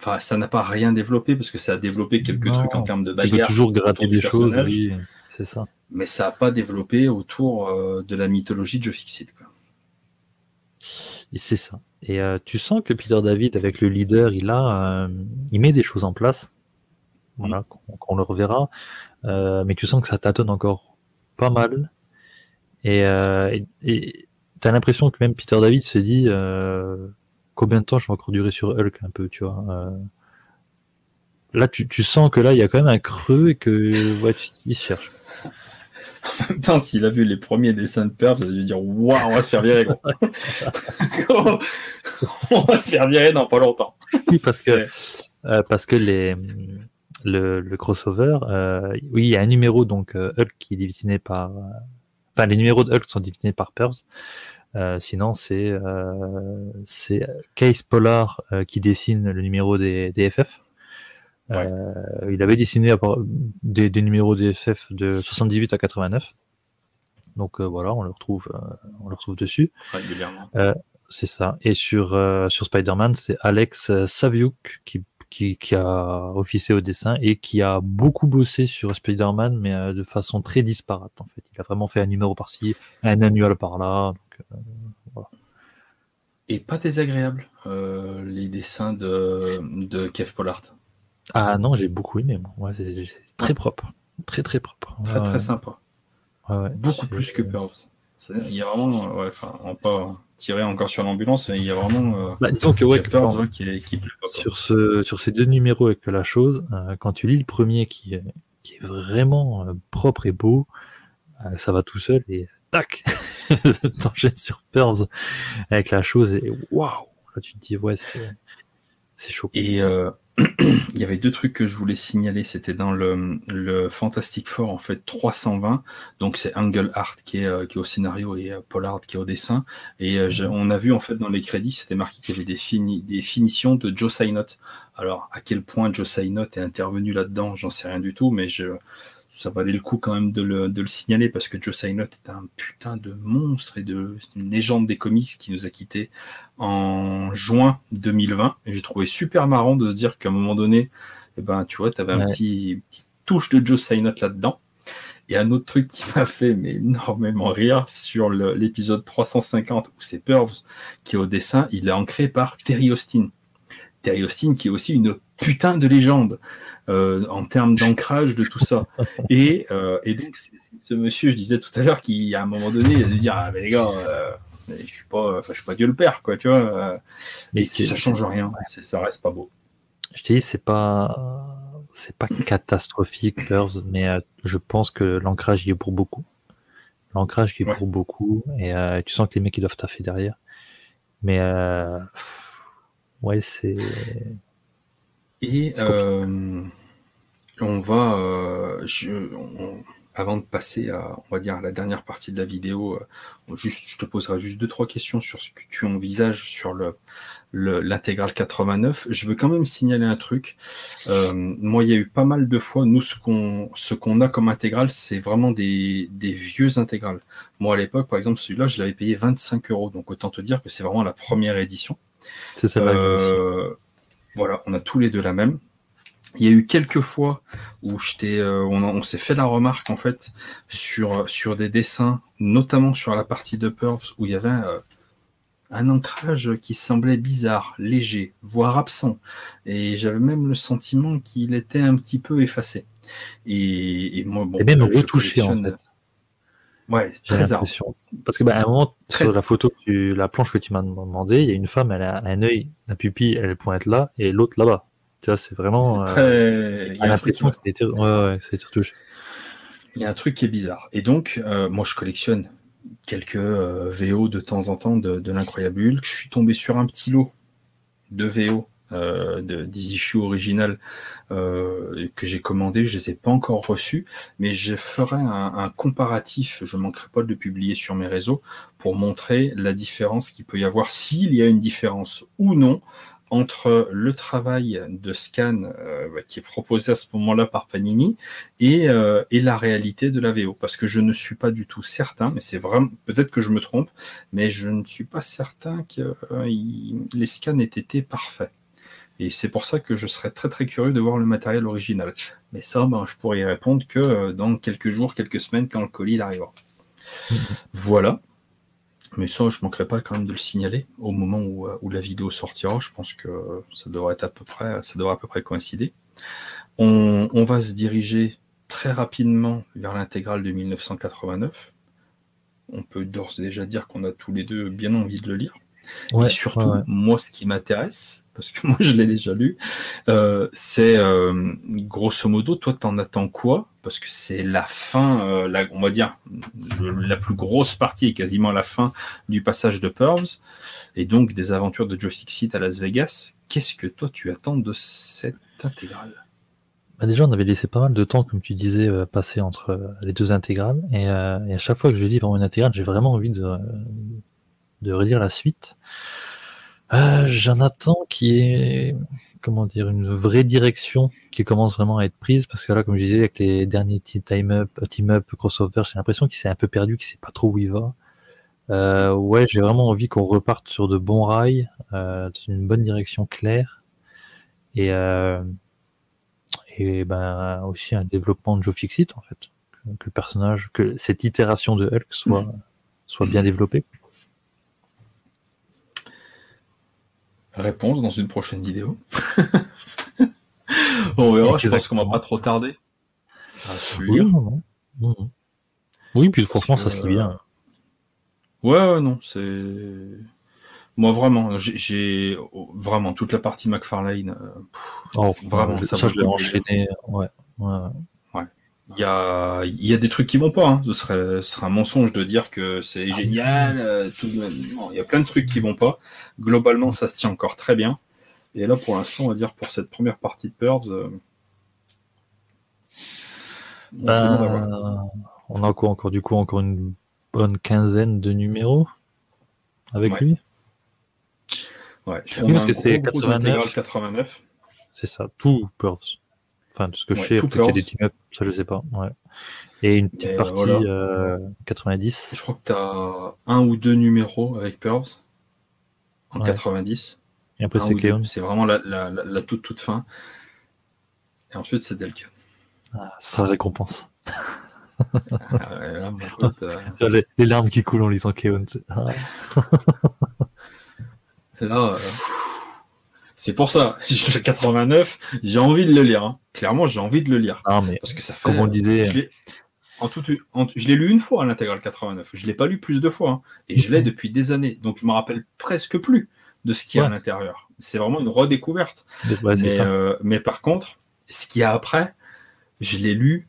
Enfin, ça n'a pas rien développé parce que ça a développé quelques Non, trucs en termes de Tu peux bagarre. toujours gratter des choses, oui, c'est ça. mais ça n'a pas développé autour euh, de la mythologie de Fixit. Quoi. Et c'est ça. Et tu sens que Peter David, avec le leader, il a, il met des choses en place. Voilà, mm. qu'on le reverra. mais tu sens que ça tâtonne encore pas mal. Et tu as l'impression que même Peter David se dit combien de temps je vais encore durer sur Hulk un peu, tu vois là, tu, tu, sens que là, il y a quand même un creux et que ouais, tu, il se cherche. En même temps, s'il a vu les premiers dessins de Perf, il a dû dire Waouh, on va se faire virer, [LAUGHS] on va se faire virer dans pas longtemps. Oui, parce que, euh, parce que les, le, le crossover, euh, oui, il y a un numéro, donc euh, Hulk qui est dessiné par. Enfin, les numéros de Hulk sont dessinés par Pervs. sinon, c'est c'est Case Polar qui dessine le numéro des, des FF. Euh, il avait dessiné des, des numéros DFF de 78 à 89. Donc euh, voilà, on le retrouve, euh, on le retrouve dessus. Régulièrement. c'est ça. Et sur, sur Spider-Man, c'est Alex Saviuk qui, qui, qui, a officié au dessin et qui a beaucoup bossé sur Spider-Man, mais de façon très disparate en fait. Il a vraiment fait un numéro par-ci, un annual par-là. Voilà. Et pas désagréable, les dessins de, de Kev Pollard. Ah non, j'ai beaucoup aimé. Moi. c'est très propre. Très très propre. Très très sympa. beaucoup plus que Pearls. Il y a vraiment, ouais, enfin, on pas tirer encore sur l'ambulance, il y a vraiment. Euh, bah, disons que, ouais, qui, sur, ce, sur ces deux numéros avec la chose, euh, quand tu lis le premier qui est, qui est vraiment euh, propre et beau, ça va tout seul et tac, [LAUGHS] t'enchaînes sur Pearls avec la chose et waouh, là tu te dis ouais c'est chaud. Et [CLEARS THROAT] il y avait deux trucs que je voulais signaler. C'était dans le, le, Fantastic Four, en fait, 320. Donc, c'est Angle Art qui est, euh, qui est au scénario et euh, Paul Art qui est au dessin. Et euh, on a vu, en fait, dans les crédits, c'était marqué qu'il y avait des, fini, des finitions de Joe Synott. Alors, à quel point Joe Synott est intervenu là-dedans, j'en sais rien du tout, mais je, ça valait le coup quand même de le, de le signaler parce que Joe Synott est un putain de monstre et de une légende des comics qui nous a quittés en juin 2020 et j'ai trouvé super marrant de se dire qu'à un moment donné eh ben tu vois tu avais un petit petite touche de Joe Synott là-dedans. Et un autre truc qui [LAUGHS] m'a fait mais énormément rire sur l'épisode 350 où c'est Purves qui est au dessin il est ancré par Terry Austin Terry Austin qui est aussi une putain de légende euh, en termes d'ancrage de tout ça. [LAUGHS] Et, euh, et donc, c'est ce monsieur, je disais tout à l'heure, qui à un moment donné, il a dû dire Ah, mais les gars, euh, je suis pas, enfin, je suis pas Dieu le Père, quoi, tu vois. mais ça change rien, ça reste pas beau. Je te dis, c'est pas, c'est pas catastrophique, mais je pense que l'ancrage y est pour beaucoup. L'ancrage y est pour beaucoup, et tu sens que les mecs ils doivent taffer derrière. Mais ouais, c'est et euh, on va, euh, je, avant de passer à, on va dire, à la dernière partie de la vidéo, euh, juste, je te poserai juste deux trois questions sur ce que tu envisages sur le l'intégrale 89. Je veux quand même signaler un truc. Euh, moi, il y a eu pas mal de fois, nous, ce qu'on ce qu'on a comme intégrale, c'est vraiment des, des vieux intégrales. Moi, à l'époque, par exemple, celui-là, je l'avais payé 25 euros. Donc, autant te dire que c'est vraiment la première édition. C'est ça. Euh, voilà, on a tous les deux la même. Il y a eu quelques fois où euh, on, s'est fait la remarque en fait sur, sur des dessins, notamment sur la partie de Pervs, où il y avait euh, un ancrage qui semblait bizarre, léger, voire absent. Et j'avais même le sentiment qu'il était un petit peu effacé. Et, moi, bon, et même retouché en fait. Ouais, très Parce que bah, à un moment, sur la photo, la planche que tu m'as demandé, il y a une femme, elle a un œil, la pupille, elle pointe là, et l'autre là-bas. Tu vois, c'est vraiment. C'est euh, très... Il y a l'impression que c'était ouais, ouais. Il y a un truc qui est bizarre. Et donc, euh, moi, je collectionne quelques euh, VO de temps en temps de, de l'incroyable Hulk. Je suis tombé sur un petit lot de VO euh, de, des issues originales euh, que j'ai commandé, je les ai pas encore reçus, mais je ferai un, un, comparatif, je manquerai pas de le publier sur mes réseaux pour montrer la différence qu'il peut y avoir, s'il y a une différence ou non entre le travail de scan euh, qui est proposé à ce moment-là par Panini et, euh, et, la réalité de la VO. Parce que je ne suis pas du tout certain, mais c'est vraiment peut-être que je me trompe, mais je ne suis pas certain que euh, les scans aient été parfaits. Et c'est pour ça que je serais très très curieux de voir le matériel original. Mais ça, ben, je pourrais y répondre que euh, dans quelques jours, quelques semaines, quand le colis arrivera. [LAUGHS] voilà. Mais ça, je manquerai pas quand même de le signaler au moment où, où, la vidéo sortira. Je pense que ça devrait être à peu près, ça devrait à peu près coïncider. On, on va se diriger très rapidement vers l'intégrale de 1989. On peut d'ores et déjà dire qu'on a tous les deux bien envie de le lire. Et surtout, moi, ce qui m'intéresse, parce que [LAUGHS] moi je l'ai déjà lu, euh, c'est euh, grosso modo, toi t'en attends quoi? Parce que c'est la fin, euh, la, on va dire, la plus grosse partie est quasiment la fin du passage de Pearls, et donc des aventures de Joe Fixit à Las Vegas. Qu'est-ce que toi tu attends de cette intégrale? Bah déjà, on avait laissé pas mal de temps, comme tu disais, passer entre les deux intégrales. Et, et, à chaque fois que je lis vraiment une intégrale, j'ai vraiment envie de, de relire la suite. J'en attends qui est, comment dire, une vraie direction qui commence vraiment à être prise. Parce que là, comme je disais, avec les derniers team-up, team-up, crossover, j'ai l'impression qu'il s'est un peu perdu, qu'il sait pas trop où il va. Euh, ouais, j'ai vraiment envie qu'on reparte sur de bons rails, euh, dans une bonne direction claire. Et, euh, et ben aussi un développement de Joe Fixit en fait, que, le personnage, que cette itération de Hulk soit, soit bien développée. Réponse dans une prochaine vidéo. [LAUGHS] On verra, je pense qu'on va pas trop tarder Oui, non, non. oui, puis franchement, ça se lit bien. Ouais, non, c'est. Moi, vraiment, j'ai vraiment toute la partie McFarlane. Euh, oh, vraiment, ça, je l'ai enchaîné. Ouais, ouais. Il y a, il y a des trucs qui vont pas. Hein. Ce, serait, ce serait un mensonge de dire que c'est ah, génial. Euh, tout... Non, il y a plein de trucs qui vont pas. Globalement, ça se tient encore très bien. Et là, pour l'instant, on va dire pour cette première partie de Pearls. Euh... Ben, on a quoi encore du coup encore une bonne quinzaine de numéros avec lui. Ouais, parce que c'est 89. 89. C'est ça, tout Pearls. Enfin, tout ce que je sais, peut-être des team-up, ça je sais pas. Ouais. Et une petite partie euh, 90. Je crois que tu as un ou deux numéros avec Pearls en 90. Et après, c'est Keon. C'est vraiment la, la, la, toute, toute fin. Et ensuite, c'est Delkin. Ah, ça récompense. ah, ouais, là, pote, euh... [LAUGHS] les, les, larmes qui coulent en lisant Keon. Ah. Là, euh, c'est pour ça. [LAUGHS] Le 89, j'ai envie de le lire. Hein. Clairement, j'ai envie de le lire. Ah, mais parce que ça fait. Comme on disait. Je l'ai lu une fois à l'intégrale 89. Je l'ai pas lu plus de fois. Hein. Et je l'ai mhm. depuis des années. Donc je me rappelle presque plus de ce qu'il y a à l'intérieur. C'est vraiment une redécouverte. mais, euh, mais, par contre, ce qu'il y a après, je l'ai lu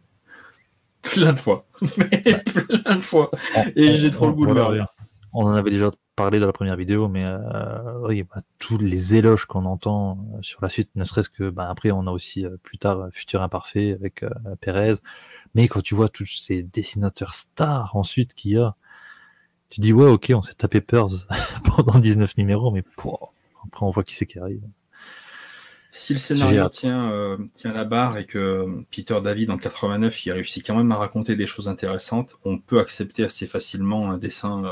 plein de fois. [LAUGHS] plein de fois. Et j'ai trop le goût de le lire. On en avait déjà parler de la première vidéo, mais euh, oui, bah, tous les éloges qu'on entend euh, sur la suite, ne serait-ce que, bah, après, on a aussi euh, plus tard Futur Imparfait avec Pérez. Mais quand tu vois tous ces dessinateurs stars ensuite qu'il y a, tu dis, ouais, ok, on s'est tapé Pearls [LAUGHS] pendant 19 numéros, mais après, on voit qui c'est qui arrive. Si le scénario tient, tient la barre et que Peter David en 89 il a réussi quand même à raconter des choses intéressantes, on peut accepter assez facilement un dessin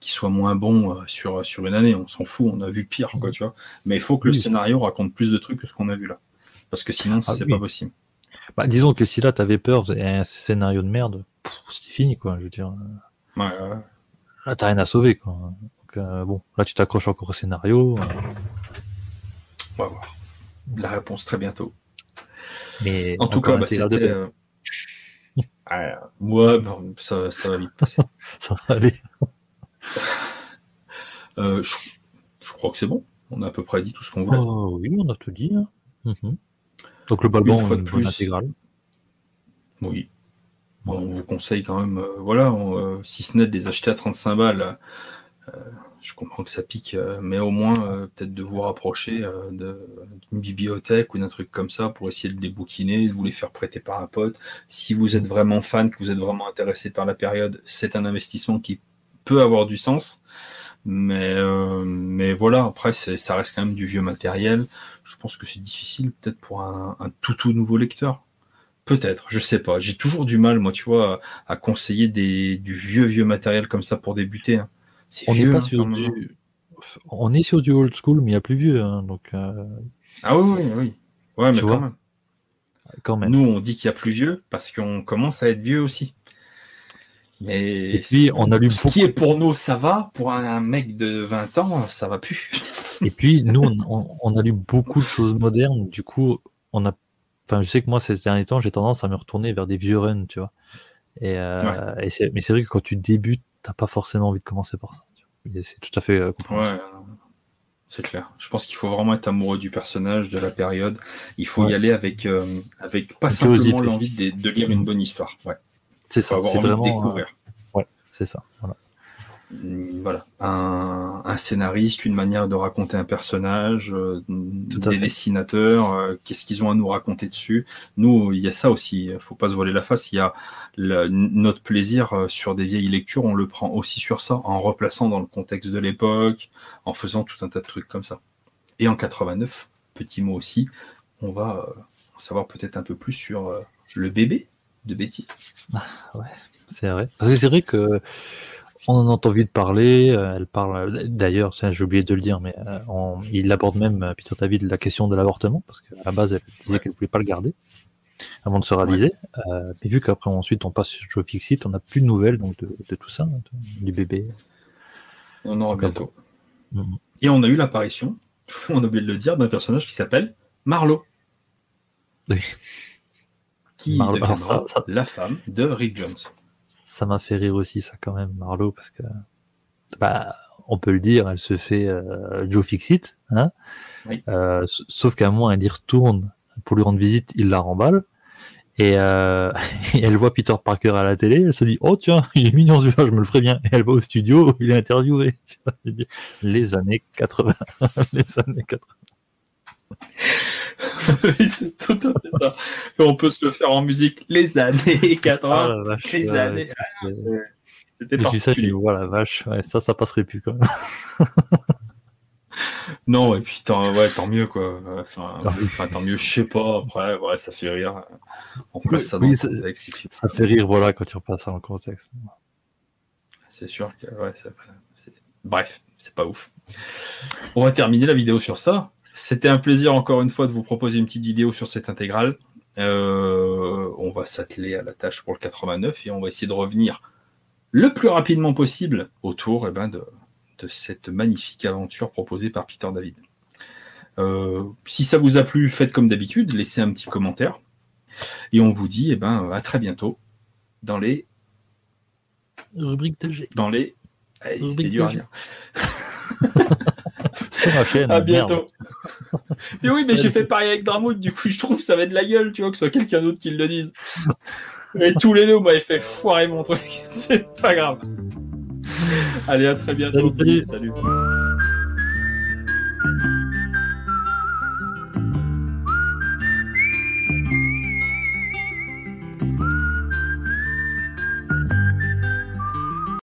qui soit moins bon euh, sur, sur une année. On s'en fout, on a vu pire, quoi, tu vois. Mais il faut que le scénario raconte plus de trucs que ce qu'on a vu là. Parce que sinon, ah c'est pas possible. Bah, disons que si là, t'avais peur et un scénario de merde, c'est fini, quoi, je veux dire. Ouais, ouais. Là, t'as rien à sauver, quoi. Donc, euh, bon, là, tu t'accroches encore au scénario. Euh. On va voir. La réponse très bientôt. Mais en tout cas, bah, c'était. [LAUGHS] moi, ça, ça va vite passer. [LAUGHS] ça va aller. Euh, je, crois que c'est bon. On a à peu près dit tout ce qu'on voulait. Oh, oui, on a tout dit. Hein. Mhm. Donc le ballon une, une plus intégrale. Oui. on vous conseille quand même, euh, voilà, euh, si ce n'est de les acheter à 35 balles, je comprends que ça pique, mais au moins peut-être de vous rapprocher d'une bibliothèque ou d'un truc comme ça pour essayer de les bouquiner, de vous les faire prêter par un pote. Si vous êtes vraiment fan, que vous êtes vraiment intéressé par la période, c'est un investissement qui peut avoir du sens. Mais, euh, mais voilà, après, ça reste quand même du vieux matériel. Je pense que c'est difficile peut-être pour un, tout tout nouveau lecteur. Peut-être, je sais pas. J'ai toujours du mal, moi, tu vois, à, conseiller des, du vieux vieux matériel comme ça pour débuter. Hein. on n'est pas hein, sur du... On est sur du old school, mais il y a plus vieux, hein, donc. Euh, ah oui, oui, oui. Ouais, mais quand même. quand même. Nous, on dit qu'il y a plus vieux parce qu'on commence à être vieux aussi. Mais Et puis, on a lu ce beaucoup. qui est pour nous, ça va. Pour un, mec de 20 ans, ça va plus. [LAUGHS] Et puis, nous, on, on- on a lu beaucoup de choses modernes. Du coup, on a. Enfin, je sais que moi, ces derniers temps, j'ai tendance à me retourner vers des vieux runs, tu vois. Et, euh, et mais c'est vrai que quand tu débutes, t'as pas forcément envie de commencer par ça. C'est tout à fait euh, compréhensible. Ouais, c'est clair. Je pense qu'il faut vraiment être amoureux du personnage, de la période. Il faut y aller avec, euh, avec pas simplement l'envie de, de lire une bonne histoire. Ouais. C'est ça. C'est vraiment. euh, découvrir. c'est ça. Voilà. Mm, Voilà, un, un scénariste, une manière de raconter un personnage, euh, des fait. dessinateurs, euh, qu'est-ce qu'ils ont à nous raconter dessus. Nous, il y a ça aussi, il faut pas se voiler la face. Il y a notre plaisir euh, sur des vieilles lectures, on le prend aussi sur ça, en replaçant dans le contexte de l'époque, en faisant tout un tas de trucs comme ça. Et en 89, petit mot aussi, on va euh, en savoir peut-être un peu plus sur euh, le bébé de Betty. C'est vrai. Parce que c'est vrai que on en entend vite parler. euh, Elle parle. D'ailleurs, j'ai oublié de le dire, mais euh, on- il aborde même euh, Peter David la question de l'avortement parce qu'à la base, elle disait Ouais. qu'elle voulait pas le garder avant de se réaliser. Euh, mais vu qu'après ensuite on passe sur Joe Fixit, on n'a plus de nouvelles donc de, de tout ça, de- du bébé. On aura bientôt. Mhm. Et on a eu l'apparition, [LAUGHS] on a oublié de le dire, d'un personnage qui s'appelle Marlowe. Oui. Qui deviendra ça- ça- la femme de Rick Jones. Ça m'a fait rire aussi, ça quand même, Marlowe, parce que bah, on peut le dire, elle se fait euh, Joe Fixit, hein. Oui. Euh, sauf qu'à un moment, elle y retourne pour lui rendre visite, il la remballe. Et, euh, [LAUGHS] et elle voit Peter Parker à la télé, elle se dit Oh tiens, [LAUGHS] il est mignon celui-là, je me le ferai bien. Et elle va au studio, il est interviewé. [LAUGHS] Tu vois, les années 80. les années 80. [LAUGHS] Oui, c'est tout à fait ça. Et on peut se le faire en musique. Les années 80, Ah, la vache, les ouais, années. Ah, C'était ça, j'ai particulier. dit, voilà, vache, ouais, ça, ça passerait plus quand même. [LAUGHS] Non, et puis tant, ouais, tant mieux, quoi. Enfin, Ah tant mieux, je sais pas. Après, ouais, ça fait rire. On place ça dans Oui, le ça- contexte. puis- Ça fait rire, voilà, quand tu repasses ça le contexte. C'est sûr que ouais, ça- bref, c'est pas ouf. On va terminer la vidéo sur ça. C'était un plaisir encore une fois de vous proposer une petite vidéo sur cette intégrale. Euh, on va s'atteler à la tâche pour le 89 et on va essayer de revenir le plus rapidement possible autour eh ben, de, de cette magnifique aventure proposée par Peter David. Euh, si ça vous a plu, faites comme d'habitude, laissez un petit commentaire. Et on vous dit eh ben, à très bientôt dans les Rubrique de G. dans les. Allez, c'était Rubrique dur à de dire. [LAUGHS] Sur ma chaîne. À bientôt. [LAUGHS] mais oui, mais j'ai fait pareil avec Darmoud, du coup je trouve que ça va de la gueule, tu vois, que ce soit quelqu'un d'autre qui le dise. Et tous les deux, vous m'avez fait foirer mon truc, [LAUGHS] c'est pas grave. Allez, à très bientôt. Salut, salut. salut.